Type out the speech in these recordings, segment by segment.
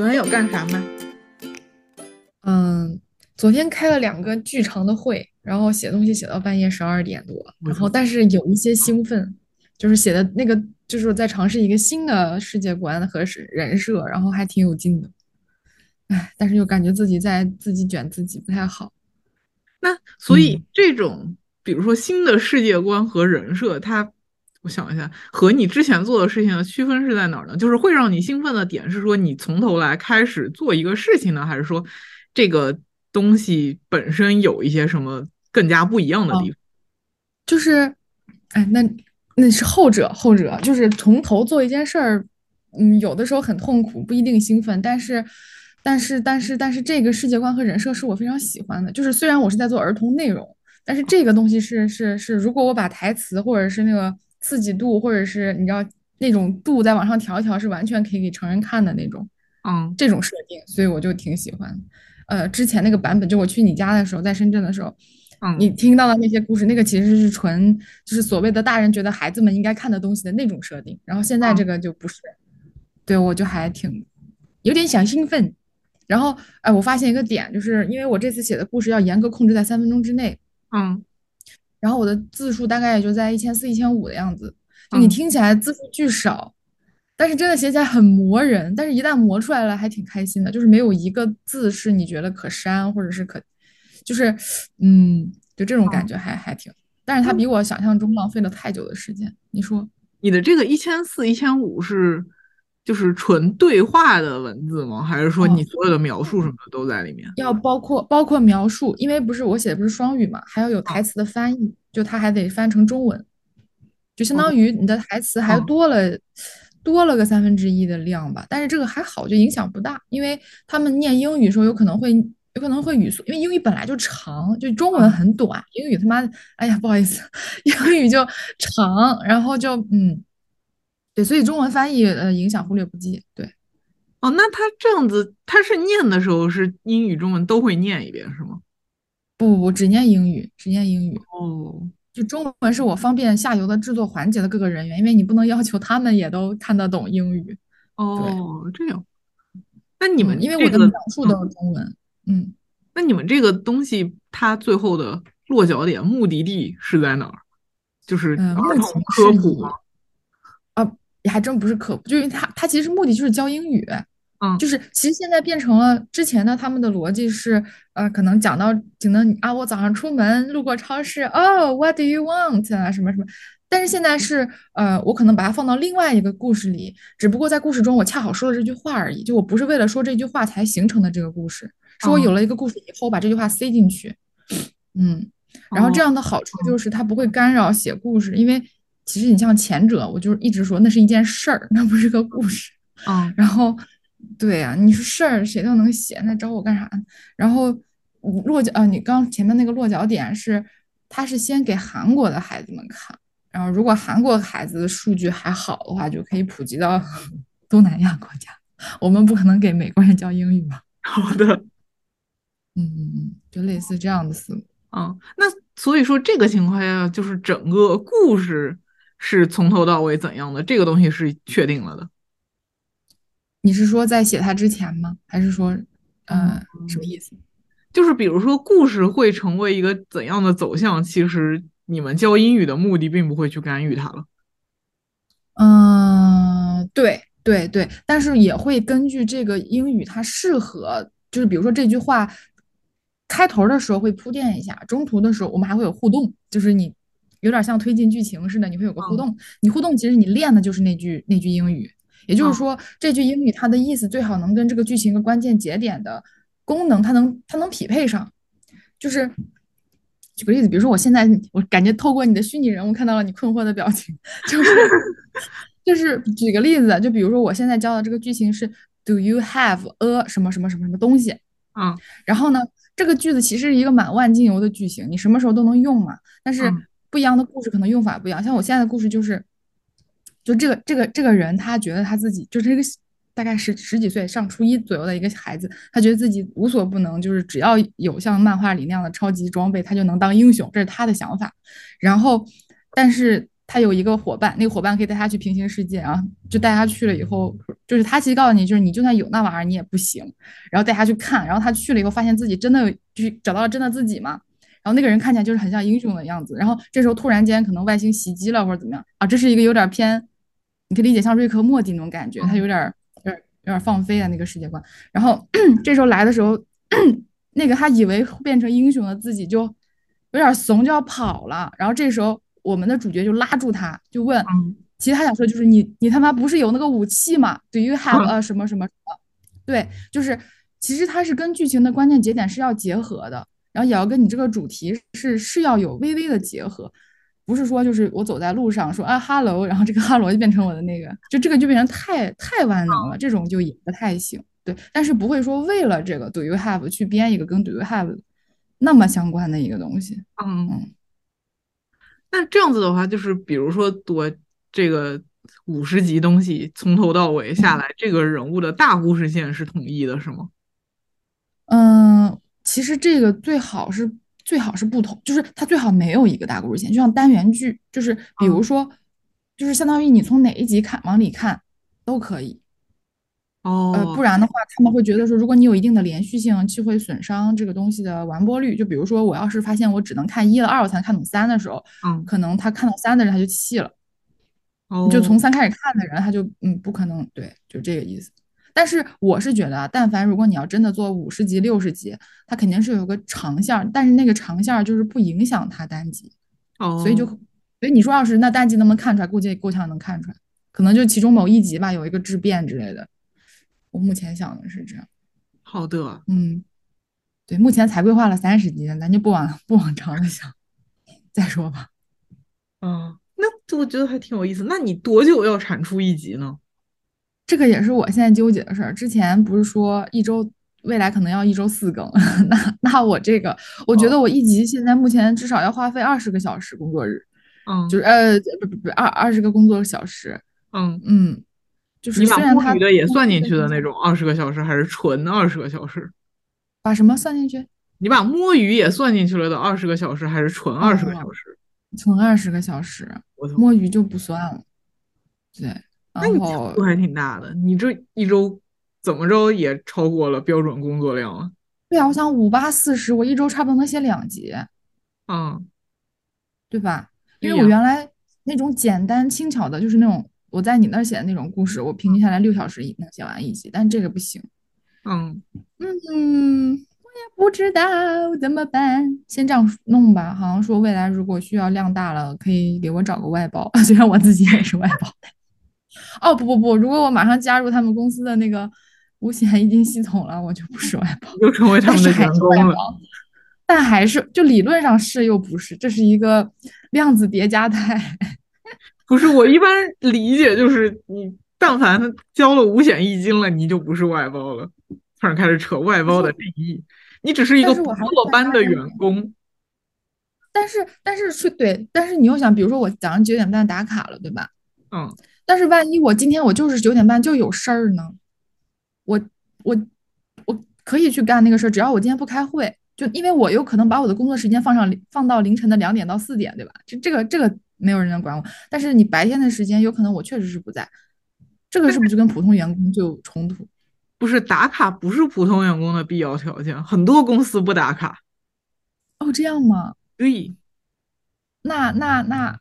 昨天有干啥吗？嗯，昨天开了两个巨长的会，然后写东西写到半夜十二点多，然后但是有一些兴奋，就是写的那个就是我在尝试一个新的世界观和人设，然后还挺有劲的。哎，但是又感觉自己在自己卷自己不太好。那所以这种，比如说新的世界观和人设，它，我想一下，和你之前做的事情的区分是在哪儿呢？就是会让你兴奋的点是说你从头来开始做一个事情呢，还是说这个东西本身有一些什么更加不一样的地方？就是，哎，那那是后者，后者就是从头做一件事儿，嗯，有的时候很痛苦，不一定兴奋，但是。但是，但是，但是，这个世界观和人设是我非常喜欢的。就是虽然我是在做儿童内容，但是这个东西是是是，如果我把台词或者是那个刺激度，或者是你知道那种度再往上调一调，是完全可以给成人看的那种。嗯，这种设定，所以我就挺喜欢。呃，之前那个版本，就我去你家的时候，在深圳的时候，嗯，你听到的那些故事，那个其实是纯就是所谓的大人觉得孩子们应该看的东西的那种设定。然后现在这个就不是，对我就还挺有点小兴奋。然后，哎，我发现一个点，就是因为我这次写的故事要严格控制在三分钟之内，嗯，然后我的字数大概也就在一千四、一千五的样子，就你听起来字数巨少，但是真的写起来很磨人，但是一旦磨出来了，还挺开心的，就是没有一个字是你觉得可删或者是可，就是，嗯，就这种感觉还还挺，但是它比我想象中浪费了太久的时间。你说，你的这个一千四、一千五是？就是纯对话的文字吗？还是说你所有的描述什么的都在里面？要包括包括描述，因为不是我写的不是双语嘛，还要有台词的翻译，就它还得翻成中文，就相当于你的台词还多了多了个三分之一的量吧。但是这个还好，就影响不大，因为他们念英语的时候有可能会有可能会语速，因为英语本来就长，就中文很短，英语他妈哎呀不好意思，英语就长，然后就嗯。对，所以中文翻译呃影响忽略不计。对，哦，那他这样子，他是念的时候是英语、中文都会念一遍是吗？不不不，只念英语，只念英语。哦，就中文是我方便下游的制作环节的各个人员，因为你不能要求他们也都看得懂英语。哦，这样。那你们因为我的描述都是中文，嗯，那你们这个东西它最后的落脚点、目的地是在哪儿？就是儿童科普吗？也还真不是科普，就因为他他其实目的就是教英语，嗯，就是其实现在变成了之前呢他们的逻辑是，呃，可能讲到可能啊，我早上出门路过超市，哦，What do you want 啊，什么什么，但是现在是，呃，我可能把它放到另外一个故事里，只不过在故事中我恰好说了这句话而已，就我不是为了说这句话才形成的这个故事，是我有了一个故事以后把这句话塞进去，嗯，然后这样的好处就是它不会干扰写故事，因为。其实你像前者，我就是一直说那是一件事儿，那不是个故事。嗯，然后，对呀，你说事儿谁都能写，那找我干啥？然后落脚啊，你刚前面那个落脚点是，他是先给韩国的孩子们看，然后如果韩国孩子的数据还好的话，就可以普及到 东南亚国家。我们不可能给美国人教英语吧？好的，嗯嗯嗯，就类似这样的思路。嗯，那所以说这个情况下，就是整个故事。是从头到尾怎样的？这个东西是确定了的。你是说在写它之前吗？还是说，呃，什么意思？就是比如说，故事会成为一个怎样的走向？其实你们教英语的目的并不会去干预它了。嗯，对对对，但是也会根据这个英语它适合，就是比如说这句话开头的时候会铺垫一下，中途的时候我们还会有互动，就是你。有点像推进剧情似的，你会有个互动。你互动其实你练的就是那句那句英语，也就是说这句英语它的意思最好能跟这个剧情的关键节点的功能它能它能匹配上。就是举个例子，比如说我现在我感觉透过你的虚拟人物看到了你困惑的表情，就是就是举个例子，就比如说我现在教的这个剧情是 Do you have a 什么什么什么什么东西？嗯，然后呢，这个句子其实是一个满万金油的句型，你什么时候都能用嘛，但是。不一样的故事可能用法不一样，像我现在的故事就是，就这个这个这个人，他觉得他自己就是一个大概十十几岁上初一左右的一个孩子，他觉得自己无所不能，就是只要有像漫画里那样的超级装备，他就能当英雄，这是他的想法。然后，但是他有一个伙伴，那个伙伴可以带他去平行世界啊，就带他去了以后，就是他其实告诉你，就是你就算有那玩意儿你也不行，然后带他去看，然后他去了以后发现自己真的就是找到了真的自己嘛，然后那个人看起来就是很像英雄的样子，然后这时候突然间可能外星袭击了或者怎么样啊，这是一个有点偏，你可以理解像瑞克莫蒂那种感觉，他有点有点有点放飞的那个世界观，然后 这时候来的时候，那个他以为变成英雄的自己就有点怂，就要跑了，然后这时候。我们的主角就拉住他，就问，其实他想说就是你你他妈不是有那个武器吗？Do you have a 什么什么什么？对，就是其实它是跟剧情的关键节点是要结合的，然后也要跟你这个主题是是要有微微的结合，不是说就是我走在路上说啊哈喽，然后这个哈喽就变成我的那个，就这个就变成太太万能了，这种就也不太行。对，但是不会说为了这个 Do you have 去编一个跟 Do you have 那么相关的一个东西。嗯嗯。那这样子的话，就是比如说多这个五十集东西从头到尾下来，这个人物的大故事线是统一的，是吗？嗯，其实这个最好是最好是不同，就是它最好没有一个大故事线，就像单元剧，就是比如说，就是相当于你从哪一集看往里看都可以。哦，呃，不然的话，他们会觉得说，如果你有一定的连续性，就会损伤这个东西的完播率。就比如说，我要是发现我只能看一了，二我才能看懂三的时候，嗯，可能他看到三的人他就气了，哦，就从三开始看的人他就嗯不可能，对，就这个意思。但是我是觉得，但凡如果你要真的做五十集、六十集，它肯定是有个长线，但是那个长线就是不影响它单集，哦，所以就，所以你说要是那单集能不能看出来？估计够呛能看出来，可能就其中某一集吧，有一个质变之类的。我目前想的是这样，好的，嗯，对，目前才规划了三十集，咱就不往不往长了想，再说吧。嗯，那我觉得还挺有意思。那你多久要产出一集呢？这个也是我现在纠结的事儿。之前不是说一周，未来可能要一周四更，那那我这个，我觉得我一集现在目前至少要花费二十个小时工作日，嗯，就是呃不不不二二十个工作小时，嗯嗯。就是你把摸鱼的也算进去的那种二十个小时，还是纯的二十个小时？把什么算进去？你把摸鱼也算进去了的二十个小时，还是纯二十个小时？纯二十个小时，摸鱼就不算了。对，那你强度还挺大的。你这一周怎么着也超过了标准工作量了。对啊，我想五八四十，我一周差不多能写两集。嗯，对吧？因为我原来那种简单轻巧的，就是那种。我在你那儿写的那种故事，我平均下来六小时能写完一集，但这个不行。嗯嗯，我也不知道怎么办，先这样弄吧。好像说未来如果需要量大了，可以给我找个外包，虽然我自己也是外包的。哦不不不，如果我马上加入他们公司的那个五险一金系统了，我就不是外包，又成为他们的员工了。但还是就理论上是又不是，这是一个量子叠加态。不是我一般理解就是你但凡交了五险一金了，你就不是外包了。突然开始扯外包的定义，你只是一个不落班的员工。但是但是是对，但是你又想，比如说我早上九点半打卡了，对吧？嗯。但是万一我今天我就是九点半就有事儿呢？我我我可以去干那个事儿，只要我今天不开会，就因为我有可能把我的工作时间放上放到凌晨的两点到四点，对吧？这这个这个。没有人能管我，但是你白天的时间有可能我确实是不在，这个是不是就跟普通员工就有冲突？不是打卡不是普通员工的必要条件，很多公司不打卡。哦，这样吗？对。那那那，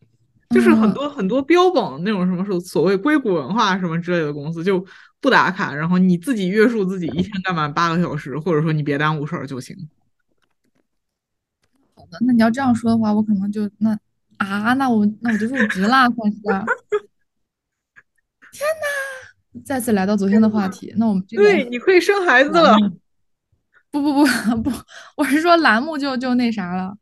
就是很多很多标榜那种什么所所谓硅谷文化什么之类的公司就不打卡，然后你自己约束自己一天干满八个小时，或者说你别耽误事儿就行。好的，那你要这样说的话，我可能就那。啊，那我那我就入职了，算是。天呐，再次来到昨天的话题，那我们这个对，你可以生孩子了。不不不不，我是说栏目就就那啥了。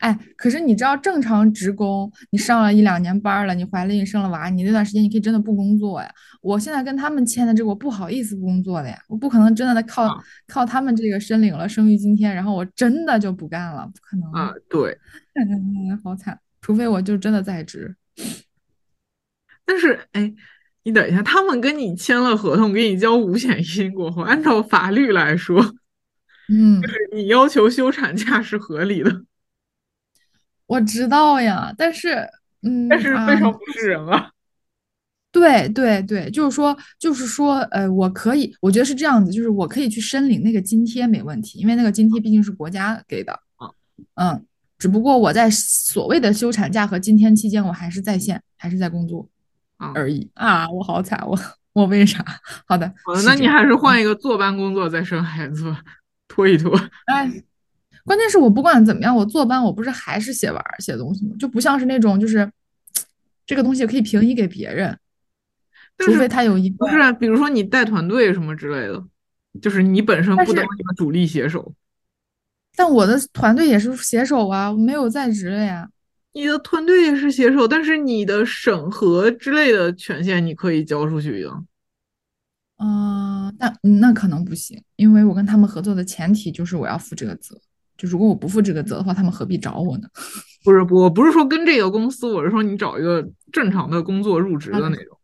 哎，可是你知道，正常职工，你上了一两年班了，你怀了孕生了娃，你那段时间你可以真的不工作呀。我现在跟他们签的这个，我不好意思不工作的呀，我不可能真的靠靠他们这个申领了生育津贴，然后我真的就不干了，不可能啊。对，好惨。除非我就真的在职，但是哎，你等一下，他们跟你签了合同，给你交五险一金过后，按照法律来说，嗯，就是你要求休产假是合理的。我知道呀，但是嗯，但是非啊，常不是人啊。对对对，就是说，就是说，呃，我可以，我觉得是这样子，就是我可以去申领那个津贴没问题，因为那个津贴毕竟是国家给的，啊嗯，只不过我在所谓的休产假和津贴期间，我还是在线，还是在工作啊，而已啊，我好惨，我我为啥？好的，好的，那你还是换一个坐班工作再生孩子吧，拖一拖。哎，关键是我不管怎么样，我坐班我不是还是写玩写东西吗？就不像是那种就是 这个东西可以平移给别人，除非他有一。不是啊，比如说你带团队什么之类的，就是你本身不当一个主力写手，但我的团队也是写手啊，我没有在职的呀。你的团队也是写手，但是你的审核之类的权限你可以交出去的。嗯、但嗯那可能不行，因为我跟他们合作的前提就是我要负这个责。就如果我不负这个责的话，他们何必找我呢？不是，我不是说跟这个公司，我是说你找一个正常的工作入职的那种。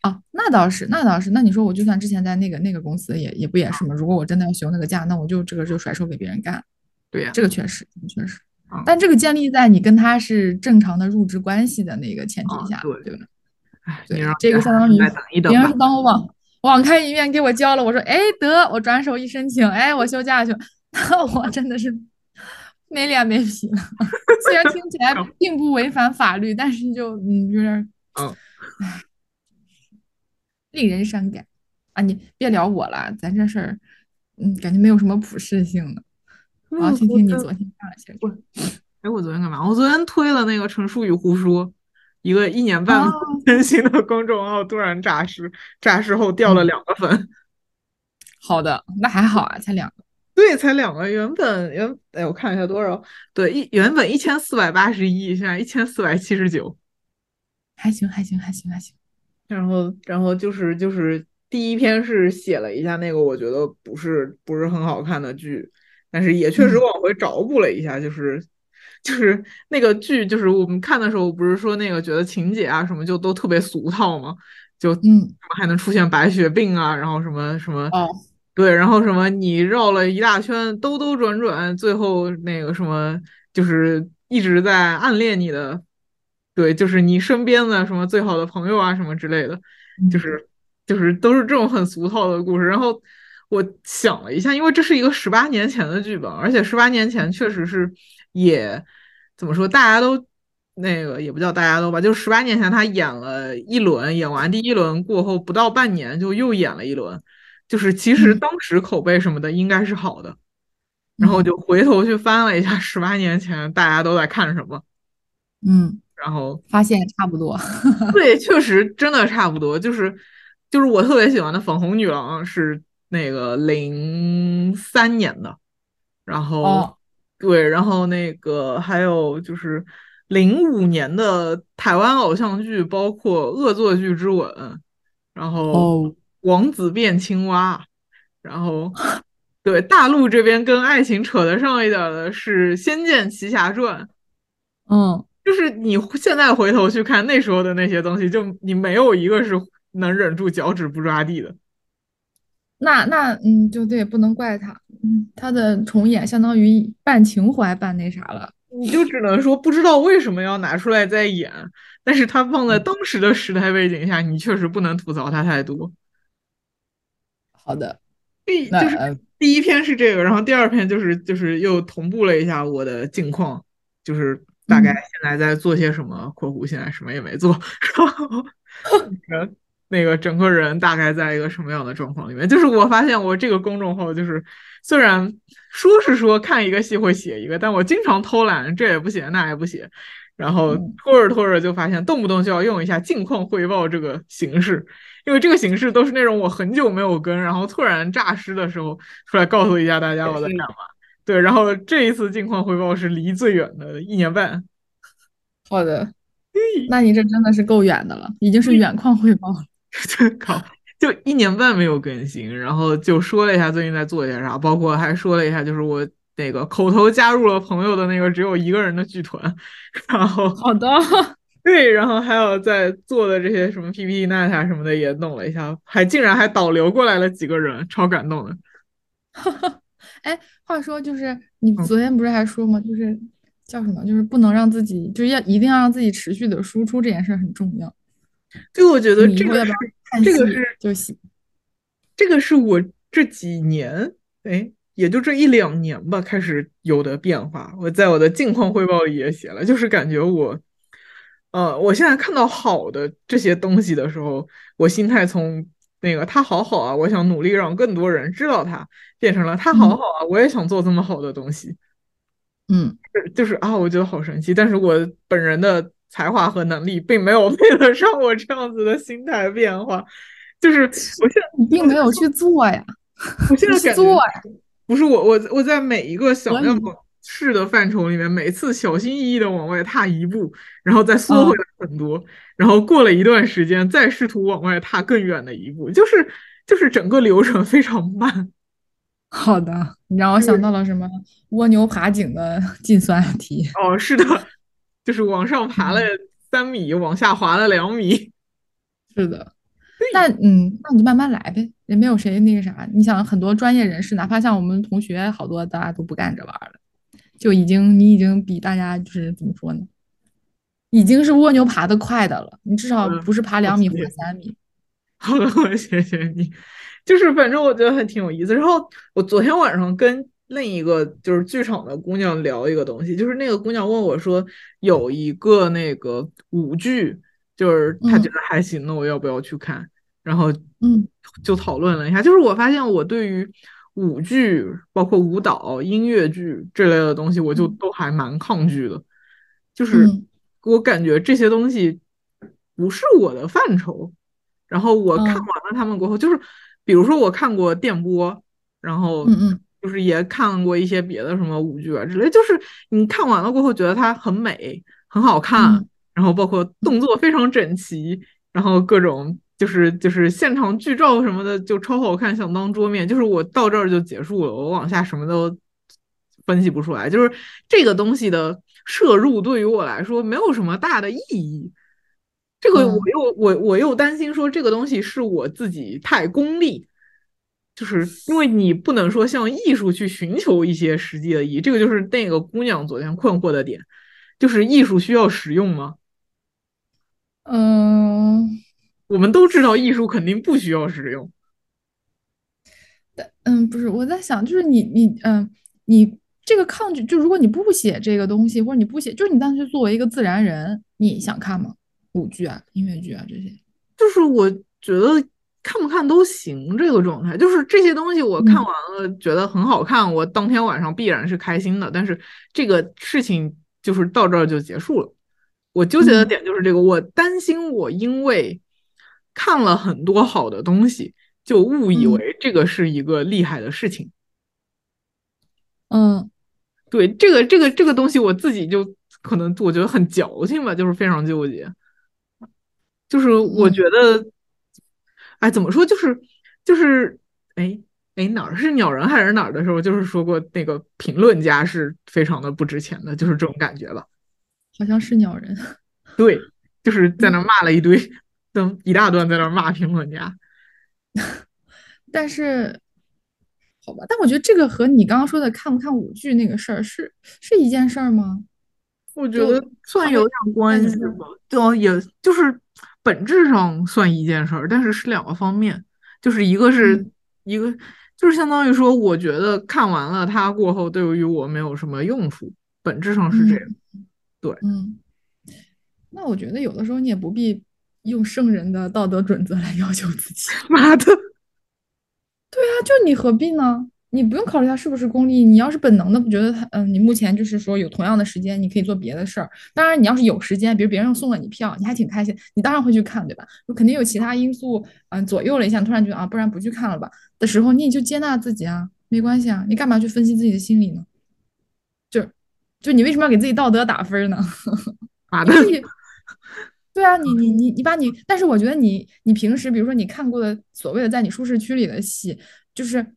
啊，那倒是，那倒是。那你说，我就算之前在那个那个公司也也不也是吗？如果我真的要休那个假，那我就这个就甩手给别人干。对呀、这个确实，确实啊。但这个建立在你跟他是正常的入职关系的那个前提下，啊对对吧？哎，这个相当于别人是。帮我网网开一面给我交了，我说哎得，我转手一申请，哎我休假去，那 我真的是没脸没皮了。虽然听起来并不违反法律，但是就嗯有点儿，嗯，令人伤感啊！你别聊我了，咱这事儿，嗯，感觉没有什么普适性的。我要听听你昨天干了些什么。哎，我昨天干嘛？我昨天推了那个陈述与胡说，一个一年半哦 更新的公众号，突然诈尸，诈尸后掉了两个粉。好的，那还好啊，才两个。对，才两个，原本原哎，我看一下多少？对，一原本一千四百八十一，现在一千四百七十九。还行，还行，还行，还行。然后，然后就是就是第一篇是写了一下那个我觉得不是不是很好看的剧，但是也确实嗯往回找补了一下，就是就是那个剧，就是我们看的时候不是说那个觉得情节啊什么就都特别俗套吗？就嗯，还能出现白血病啊，然后什么什么哦，对，然后什么你绕了一大圈，兜兜转转，最后那个什么就是一直在暗恋你的，对，就是你身边的什么最好的朋友啊什么之类的，就嗯是就是都是这种很俗套的故事。然后我想了一下，因为这是一个十八年前的剧本，而且十八年前确实是也怎么说，大家都。那个也不叫大家都吧，就十八年前他演了一轮，演完第一轮过后不到半年就又演了一轮，就是其实嗯。当时口碑什么的应该是好的，然后我就回头去翻了一下十八年前大家都在看什么，嗯，然后发现差不多。对，确实真的差不多，就是就是我特别喜欢的粉红女郎是那个零三年的，然后、哦。对，然后那个还有就是零五年的台湾偶像剧，包括《恶作剧之吻》，然后哦，《王子变青蛙》，然后对大陆这边跟爱情扯得上一点儿的是《仙剑奇侠传》。嗯，就是你现在回头去看那时候的那些东西，就你没有一个是能忍住脚趾不抓地的。那那嗯，就对，不能怪他。嗯，他的重演相当于半情怀半那啥了。你就只能说不知道为什么要拿出来再演，但是他放在当时的时代背景下，你确实不能吐槽他太多。好的，第就是第一篇是这个，然后第二篇就是就是又同步了一下我的近况，就是大概嗯现在在做些什么（括弧现在什么也没做），然后那个那个整个人大概在一个什么样的状况里面？就是我发现我这个公众号就是虽然说是说看一个戏会写一个，但我经常偷懒，这也不写那也不写，然后嗯拖着拖着就发现动不动就要用一下近况汇报这个形式，因为这个形式都是那种我很久没有跟，然后突然诈尸的时候出来告诉一下大家我在干嘛。对，然后这一次近况汇报是离最远的一年半，好的，那你这真的是够远的了，已经是远况汇报了。这靠，就一年半没有更新，然后就说了一下最近在做些啥，包括还说了一下，就是我那个口头加入了朋友的那个只有一个人的剧团，然后好的，对，然后还有在做的这些什么 PPT 那啥什么的也弄了一下，还竟然还导流过来了几个人，超感动的。哈哈哎，话说就是你嗯昨天不是还说吗？就是叫什么？就是不能让自己，就是要一定要让自己持续的输出，这件事很重要。对，我觉得这个是这个是就行。这个是我这几年，哎，也就这一两年吧，开始有的变化。我在我的近况汇报里也写了，就是感觉我，呃，我现在看到好的这些东西的时候，我心态从那个他好好啊，我想努力让更多人知道他，变成了他好好啊，我也想做这么好的东西。嗯，就是啊，我觉得好神奇。但是我本人的才华和能力并没有配得上我这样子的心态变化。就是我现在你并没有去做呀，我现在感觉不是我我我在每一个想要试的范畴里面，每次小心翼翼的往外踏一步，然后再缩回来很多，然后过了一段时间再试图往外踏更远的一步，就是就是整个流程非常慢。好的，你让我想到了什么蜗牛爬井的 计算题。哦，是的，就是往上爬了三米，往下滑了两米。是的。那嗯，那你就慢慢来呗，也没有谁那个啥。你想，很多专业人士，哪怕像我们同学，好多大家都不干这玩意儿了，就已经你已经比大家就是怎么说呢，已经是蜗牛爬得快的了。你至少不是爬两米或者三米。好的，我谢谢你。就是反正我觉得还挺有意思。然后我昨天晚上跟另一个就是剧场的姑娘聊一个东西，就是那个姑娘问我说，有一个那个舞剧，就是她觉得还行，那我要不要去看？然后，嗯，就讨论了一下，就是我发现我对于舞剧、包括舞蹈、音乐剧这类的东西，我就都还蛮抗拒的。就是我感觉这些东西不是我的范畴。然后我看完了他们过后，就是比如说我看过电波，然后嗯嗯，就是也看过一些别的什么舞剧啊之类，就是你看完了过后觉得它很美、很好看，然后包括动作非常整齐，然后各种。就是就是现场剧照什么的就超好看，想当桌面。就是我到这儿就结束了，我往下什么都分析不出来。就是这个东西的摄入对于我来说没有什么大的意义。这个我又我我又担心说这个东西是我自己太功利，就是因为你不能说向艺术去寻求一些实际的意义。这个就是那个姑娘昨天困惑的点，就是艺术需要实用吗？嗯。我们都知道艺术肯定不需要实用，但嗯，不是我在想，就是你你嗯，你这个抗拒，就如果你不写这个东西，或者你不写，就是你当时作为一个自然人，你想看吗？舞剧啊，音乐剧啊这些，就是我觉得看不看都行，这个状态，就是这些东西我看完了觉得很好看，我当天晚上必然是开心的，但是这个事情就是到这儿就结束了。我纠结的点就是这个，我担心我因为。看了很多好的东西，就误以为这个是一个厉害的事情。嗯，对，这个这个这个东西，我自己就可能我觉得很矫情吧，就是非常纠结。就是我觉得，哎，怎么说？就是就是，哎哎，哪儿是鸟人还是哪儿的时候，就是说过那个评论家是非常的不值钱的，就是这种感觉吧。好像是鸟人。对，就是在那骂了一堆。等一大段在那骂评论家，但是好吧，但我觉得这个和你刚刚说的看不看舞剧那个事儿是是一件事儿吗？我觉得算有点关系吧，对，也就是本质上算一件事儿，但是是两个方面，就是一个是一个就是相当于说，我觉得看完了它过后对于我没有什么用处，本质上是这样，对，嗯，那我觉得有的时候你也不必。用圣人的道德准则来要求自己，妈的！对啊，就你何必呢？你不用考虑他是不是功利，你要是本能的不觉得他，嗯，你目前就是说有同样的时间，你可以做别的事儿。当然，你要是有时间，比如别人送了你票，你还挺开心，你当然会去看，对吧？肯定有其他因素，嗯，左右了一下，突然觉得啊，不然不去看了吧的时候，你也就接纳自己啊，没关系啊，你干嘛去分析自己的心理呢？就就你为什么要给自己道德打分呢？妈的！对啊，你你你你把你，但是我觉得你你平时比如说你看过的所谓的在你舒适区里的戏，就是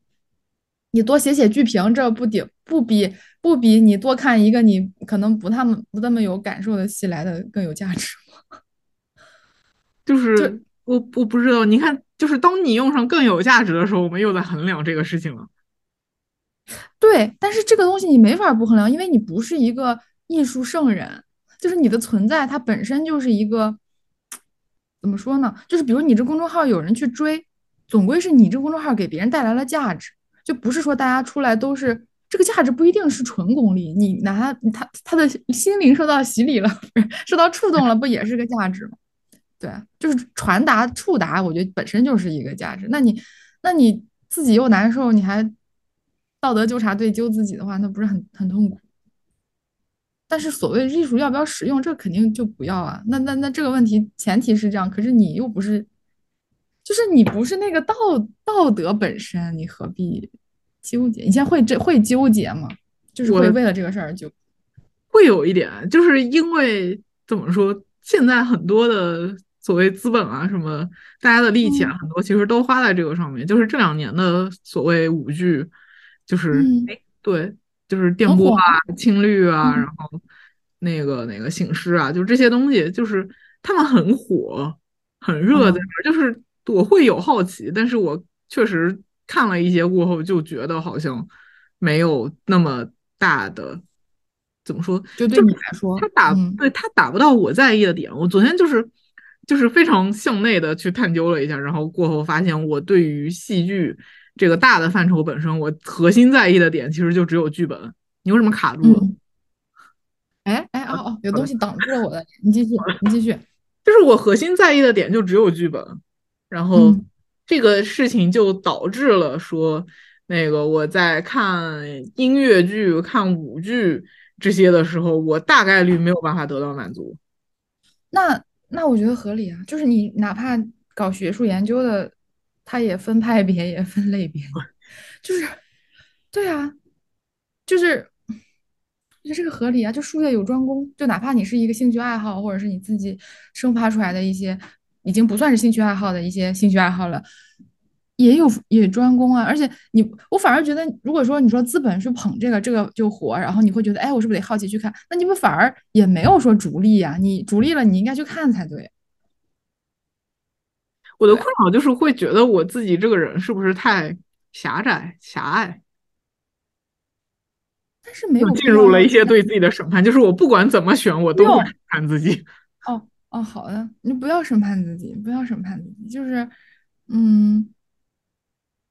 你多写写剧评，这不顶不比不比你多看一个你可能不那么不那么有感受的戏来的更有价值吗？就是我我不知道，你看，就是当你用上更有价值的时候，我们又在衡量这个事情了。对，但是这个东西你没法不衡量，因为你不是一个。艺术圣人，就是你的存在，它本身就是一个怎么说呢？就是比如你这公众号有人去追，总归是你这公众号给别人带来了价值，就不是说大家出来都是这个价值不一定是纯功利，你拿他他的心灵受到洗礼了，受到触动了，不也是个价值吗？对，就是传达触达，我觉得本身就是一个价值。那你那你自己又难受，你还道德纠察队揪自己的话，那不是很很痛苦？但是所谓艺术要不要使用，这肯定就不要啊。那那那这个问题前提是这样，可是你又不是，就是你不是那个道道德本身，你何必纠结？你现在会这会纠结吗？就是会为了这个事儿就会有一点，就是因为怎么说，现在很多的所谓资本啊什么，大家的力气啊很多其实都花在这个上面。就是这两年的所谓舞剧，就是哎对。就是电波啊、青绿啊，然后那个那个醒狮啊，就这些东西，就是他们很火、很热的。就是我会有好奇，但是我确实看了一些过后，就觉得好像没有那么大的怎么说？就对你来说，他打对他打不到我在意的点。我昨天就是就是非常向内的去探究了一下，然后过后发现我对于戏剧。这个大的范畴本身，我核心在意的点其实就只有剧本。你为什么卡住了？哎哎哦哦，有东西挡住了我的。你继续，你继续。就是我核心在意的点就只有剧本，然后这个事情就导致了说，那个我在看音乐剧、看舞剧这些的时候，我大概率没有办法得到满足。那那我觉得合理啊，就是你哪怕搞学术研究的。它也分派别，也分类别，就是，对啊，就是，我觉得这个合理啊。就术业有专攻，就哪怕你是一个兴趣爱好，或者是你自己生发出来的一些，已经不算是兴趣爱好的一些兴趣爱好了，也有也专攻啊。而且你，我反而觉得，如果说你说资本是捧这个，这个就火，然后你会觉得，哎，我是不是得好奇去看？那你不反而也没有说逐利呀？你逐利了，你应该去看才对。我的困扰就是会觉得我自己这个人是不是太狭窄狭隘，但是没有进入了一些对自己的审判，就是我不管怎么选，我都会审判自己。哦哦，好的，你不要审判自己，不要审判自己，就是嗯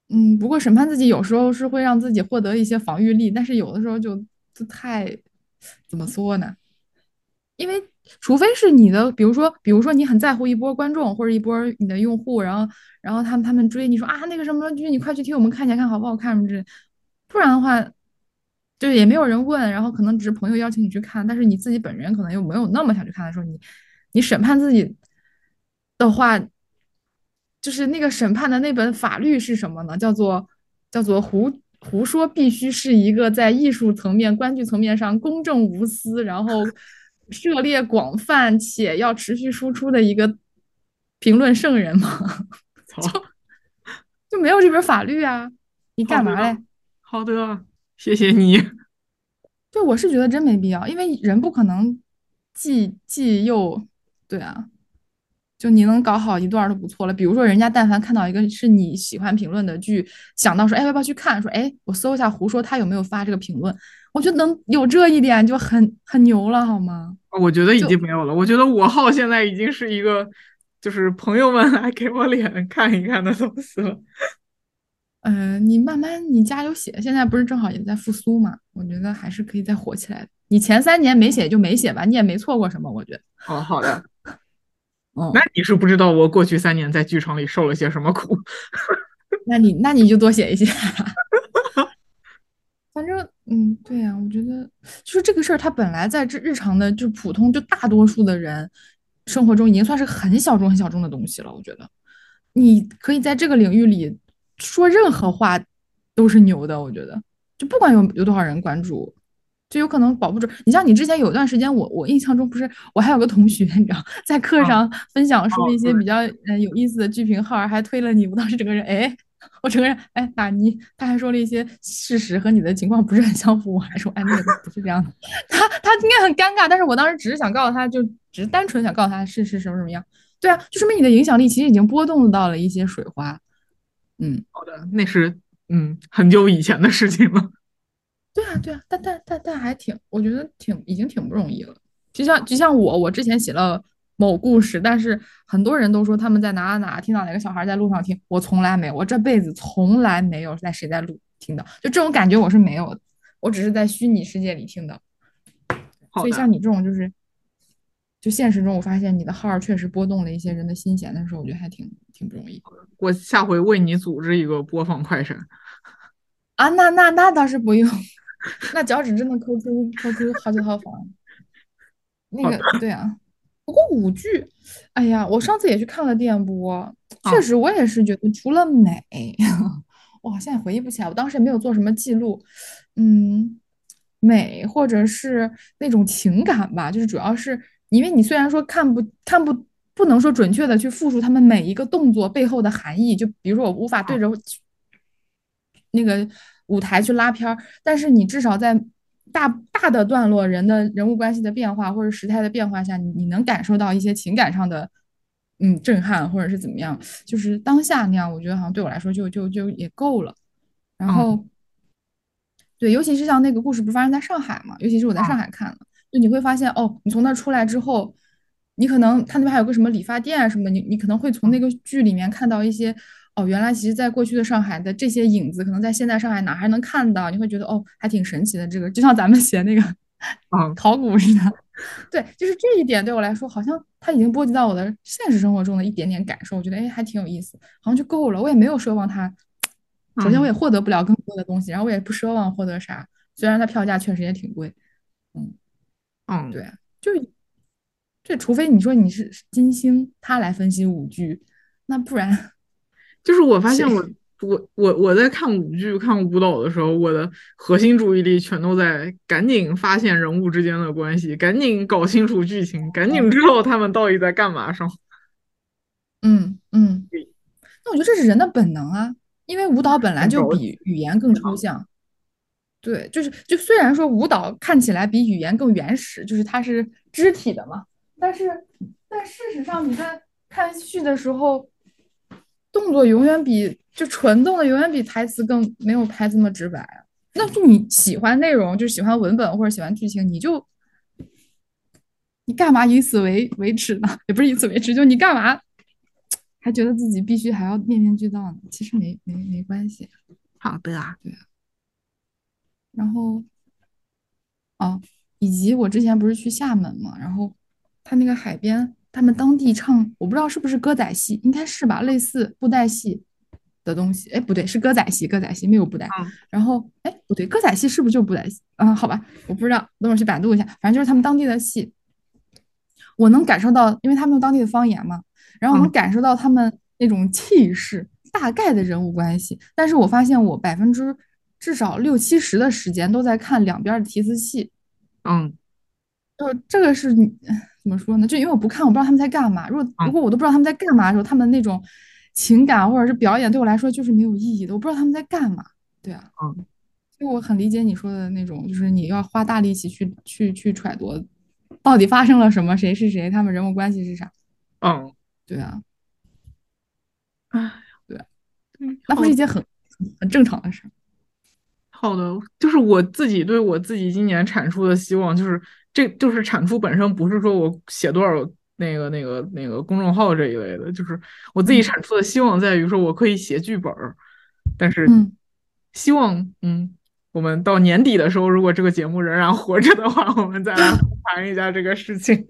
嗯，不过审判自己有时候是会让自己获得一些防御力，但是有的时候就就太怎么说呢？因为。除非是你的，比如说，比如说你很在乎一波观众或者一波你的用户，然后，然后他们他们追你说啊那个什么剧，你快去替我们看一下，看好不好看什么之类。不然的话，就也没有人问，然后可能只是朋友邀请你去看，但是你自己本人可能又没有那么想去看的时候，你你审判自己的话，就是那个审判的那本法律是什么呢？叫做叫做胡胡说，必须是一个在艺术层面、观剧层面上公正无私，然后。涉猎广泛且要持续输出的一个评论圣人吗？就就没有这本法律啊？你干嘛嘞？好的，谢谢你。对，我是觉得真没必要，因为人不可能既既又对啊。就你能搞好一段都不错了。比如说，人家但凡看到一个是你喜欢评论的剧，想到说，哎，要不要去看？说，哎，我搜一下胡说他有没有发这个评论。我觉得能有这一点就很很牛了，好吗？我觉得已经没有了。我觉得我号现在已经是一个，就是朋友们来给我脸看一看的东西了。嗯，你慢慢你加油写，现在不是正好也在复苏嘛？我觉得还是可以再火起来的。你前三年没写就没写吧，你也没错过什么，我觉得。哦，好的。哦，那你是不知道我过去三年在剧场里受了些什么苦。那你那你就多写一些。反正，嗯，对呀，我觉得就是这个事儿，它本来在这日常的，就普通，就大多数的人生活中已经算是很小众、很小众的东西了。我觉得你可以在这个领域里说任何话都是牛的。我觉得，就不管有有多少人关注，就有可能保不住。你像你之前有一段时间，我我印象中不是我还有个同学，你知道，在课上分享说一些比较嗯有意思的剧评号，还推了你，我当时整个人哎。我承认，哎，打你，他还说了一些事实和你的情况不是很相符，我还说，哎，那个不是这样的，他他应该很尴尬，但是我当时只是想告诉他，就只是单纯想告诉他是是什么什么样，对啊，就说明你的影响力其实已经波动到了一些水花，嗯，好的，那是嗯很久以前的事情了，对啊，对啊，但但但但还挺，我觉得挺已经挺不容易了。就像就像我，我之前写了某故事，但是很多人都说他们在哪哪哪听到哪个小孩在路上听，我从来没有，我这辈子从来没有在谁在路听到，就这种感觉我是没有的，我只是在虚拟世界里听的。所以像你这种就是，就现实中我发现你的号确实波动了一些人的心弦的时候，我觉得还挺挺不容易。我下回为你组织一个播放快闪。啊，那那那倒是不用，那脚趾真的抠出抠出好几套房。那个对啊，不过舞剧，哎呀，我上次也去看了电波，确实我也是觉得除了美，哇，现在回忆不起来，我当时也没有做什么记录，嗯，美或者是那种情感吧，就是主要是因为你虽然说看不看不不能说准确的去复述他们每一个动作背后的含义，就比如说我无法对着。那个舞台去拉片儿，但是你至少在大大的段落人的人物关系的变化或者时态的变化下，你你能感受到一些情感上的嗯震撼或者是怎么样，就是当下那样，我觉得好像对我来说就就就也够了。然后，对，尤其是像那个故事不是发生在上海嘛，尤其是我在上海看的，就你会发现哦，你从那出来之后，你可能他那边还有个什么理发店什么的，你你可能会从那个剧里面看到一些。哦，原来其实，在过去的上海的这些影子，可能在现在上海哪还能看到？你会觉得哦，还挺神奇的。这个就像咱们写那个嗯考古似的，对，就是这一点对我来说，好像它已经波及到我的现实生活中的一点点感受。我觉得哎，还挺有意思，好像就够了。我也没有奢望它，首先我也获得不了更多的东西，然后我也不奢望获得啥。虽然它票价确实也挺贵，嗯嗯，对，就这，除非你说你是金星，他来分析舞剧，那不然。就是我发现我我我我在看舞剧看舞蹈的时候，我的核心注意力全都在赶紧发现人物之间的关系，赶紧搞清楚剧情，赶紧知道他们到底在干嘛上。嗯嗯，那我觉得这是人的本能啊，因为舞蹈本来就比语言更抽象。对，就是就虽然说舞蹈看起来比语言更原始，就是它是肢体的嘛，但是但事实上你在看戏的时候。动作永远比就纯动的永远比台词更没有拍这么直白。那就你喜欢内容，就喜欢文本或者喜欢剧情，你就你干嘛以此为为耻呢？也不是以此为耻，就你干嘛还觉得自己必须还要面面俱到呢？其实没没没关系。好的啊，对啊。然后哦，以及我之前不是去厦门嘛，然后他那个海边。他们当地唱，我不知道是不是歌仔戏，应该是吧，类似布袋戏的东西。哎，不对，是歌仔戏，歌仔戏没有布袋。然后，哎，不对，歌仔戏是不是就布袋戏？嗯，好吧，我不知道，等会儿去百度一下。反正就是他们当地的戏，我能感受到，因为他们用当地的方言嘛，然后我能感受到他们那种气势，大概的人物关系。但是我发现我百分之至少六七十的时间都在看两边的提词器。嗯，就这个是你。怎么说呢？就因为我不看，我不知道他们在干嘛。如果如果我都不知道他们在干嘛的时候，他们那种情感或者是表演对我来说就是没有意义的。我不知道他们在干嘛。对啊，嗯，所以我很理解你说的那种，就是你要花大力气去去去揣度，到底发生了什么，谁是谁，他们人物关系是啥。嗯，对啊，哎，对，那不是一件很很正常的事。好的，就是我自己对我自己今年产出的希望就是。这就是产出本身，不是说我写多少那个、那个、那个公众号这一类的，就是我自己产出的希望在于说我可以写剧本儿，但是希望，嗯，我们到年底的时候，如果这个节目仍然活着的话，我们再来谈一下这个事情。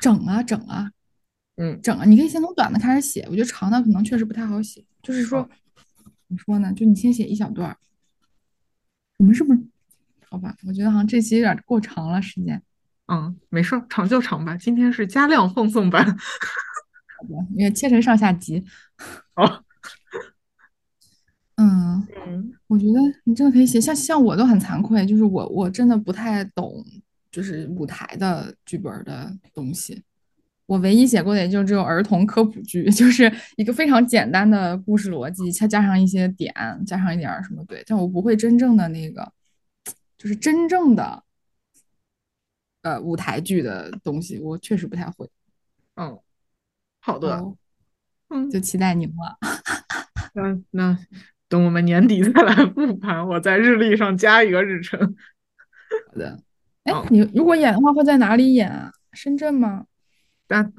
整 啊整啊，嗯，整啊，你可以先从短的开始写，我觉得长的可能确实不太好写。就是说，怎么说呢？就你先写一小段儿，我们是不是？好吧，我觉得好像这期有点过长了时间。嗯，没事儿，长就长吧。今天是加量放送版。好的，因为切成上下集。好。嗯嗯，我觉得你真的可以写，像像我都很惭愧，就是我我真的不太懂，就是舞台的剧本的东西。我唯一写过的也就只有儿童科普剧，就是一个非常简单的故事逻辑，再加上一些点，加上一点什么对，但我不会真正的那个。就是真正的，呃，舞台剧的东西，我确实不太会。嗯，好的，嗯，就期待你们。嗯，那等我们年底再来复盘，我在日历上加一个日程。好的。哎，你如果演的话，会在哪里演啊？深圳吗？但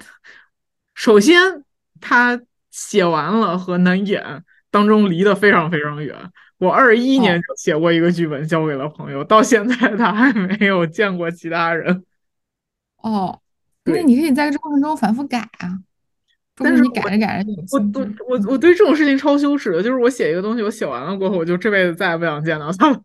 首先，他写完了和能演当中离得非常非常远。我二一年就写过一个剧本，交给了朋友，到现在他还没有见过其他人。哦，那你可以在这过程中反复改啊。但是你改着改着，我我我我对这种事情超羞耻的，就是我写一个东西，我写完了过后，我就这辈子再也不想见到他了。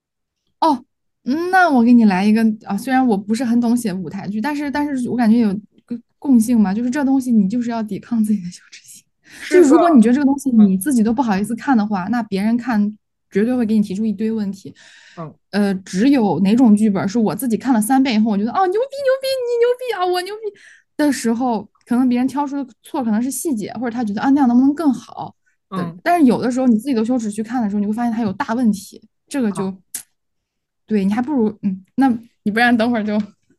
哦。嗯，那我给你来一个啊，虽然我不是很懂写舞台剧，但是但是我感觉有个共性嘛，就是这东西你就是要抵抗自己的羞耻心。就是如果你觉得这个东西你自己都不好意思看的话，那别人看绝对会给你提出一堆问题。嗯，呃，只有哪种剧本是我自己看了三遍以后，我觉得哦牛逼牛逼你牛逼啊我牛逼的时候，可能别人挑出的错可能是细节，或者他觉得啊那样能不能更好？嗯，但是有的时候你自己都羞耻去看的时候，你会发现它有大问题，这个就。对你还不如嗯，那你不然等会儿就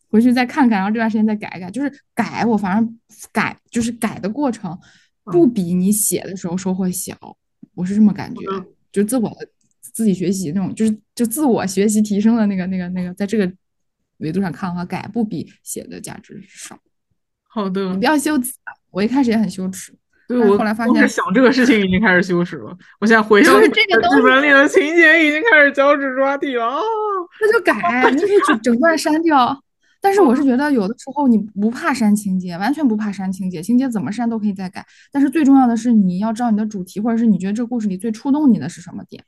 回去再看看，然后这段时间再改改。就是改，我反正改就是改的过程不比你写的时候收获小，我是这么感觉。就自我的自己学习那种，就是就自我学习提升的那个那个那个，在这个维度上看的话，改不比写的价值少。好的，你不要羞耻，我一开始也很羞耻。对我后来发现想这个事情已经开始羞耻了。我现在回想就是这个剧本里的情节已经开始脚趾抓地了啊！那就改，你可以去整段删掉。但是我是觉得有的时候你不怕删情节，完全不怕删情节，情节怎么删都可以再改。但是最重要的是你要知道你的主题，或者是你觉得这个故事里最触动你的是什么点，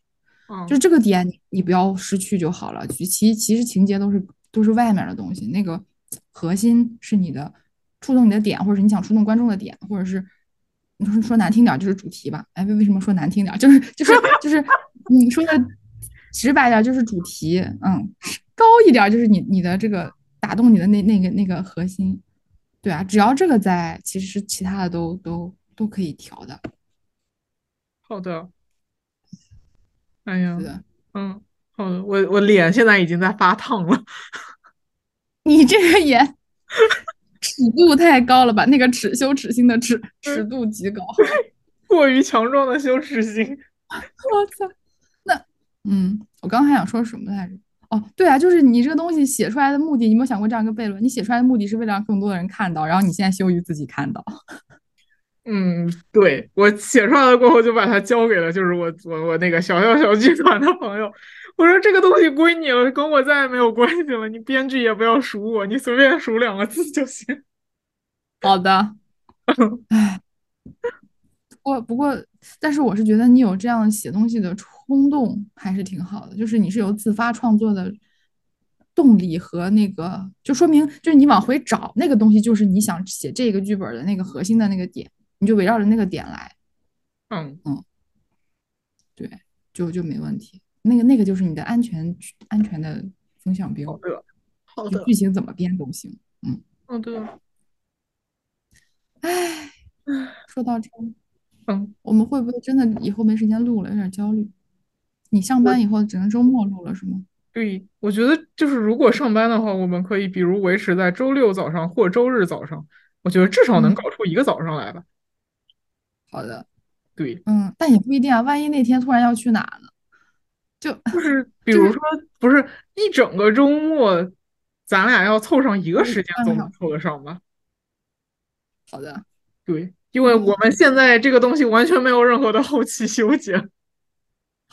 就这个点你你不要失去就好了。其其实情节都是都是外面的东西，那个核心是你的触动你的点，或者是你想触动观众的点，或者是。你说说难听点就是主题吧，哎，为为什么说难听点？就是就是就是 你说的直白点就是主题，嗯，高一点就是你你的这个打动你的那那个那个核心，对啊，只要这个在，其实其他的都都都可以调的。好的，哎呀，嗯，好的，我我脸现在已经在发烫了，你这个也。尺度太高了吧？那个尺羞耻心的尺尺度极高，过于强壮的羞耻心。我操！那嗯，我刚还想说什么来着？哦，对啊，就是你这个东西写出来的目的，你有没有想过这样一个悖论？你写出来的目的是为了让更多的人看到，然后你现在羞于自己看到。嗯，对我写出来了过后，就把它交给了就是我我我那个小小小剧团的朋友。我说这个东西归你了，跟我再也没有关系了。你编剧也不要数我，你随便数两个字就行。好的。唉，不过不过，但是我是觉得你有这样写东西的冲动还是挺好的，就是你是有自发创作的动力和那个，就说明就是你往回找那个东西，就是你想写这个剧本的那个核心的那个点，你就围绕着那个点来。嗯嗯，对，就就没问题。那个那个就是你的安全安全的风向标。好的，好的。剧情怎么编都行。嗯。好的。唉，说到这，嗯，我们会不会真的以后没时间录了？有点焦虑。你上班以后只能周末录了是吗？对，我觉得就是如果上班的话，我们可以比如维持在周六早上或周日早上，我觉得至少能搞出一个早上来吧。好的。对。嗯，但也不一定啊，万一那天突然要去哪呢？就就是 比如说，不是一整个周末，咱俩要凑上一个时间，总能凑得上吧？好的，对，因为我们现在这个东西完全没有任何的后期 修剪。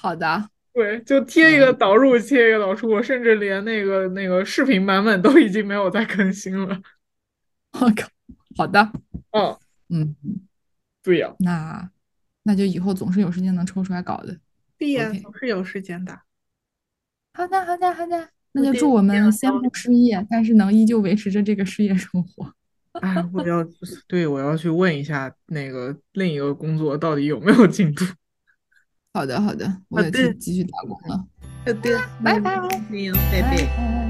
好的，对，就贴一个导入，贴一个导出，我甚至连那个那个视频版本都已经没有再更新了。我靠，好的，嗯嗯，对呀，那那就以后总是有时间能抽出来搞的。对呀总是有时间的。好的，好的，好的。那就祝我们先不失业，但是能依旧维持着这个失业生活。哎，我要对我要去问一下那个另一个工作到底有没有进度。好的，好的，我要去继续打工了。好的，拜拜，拜拜。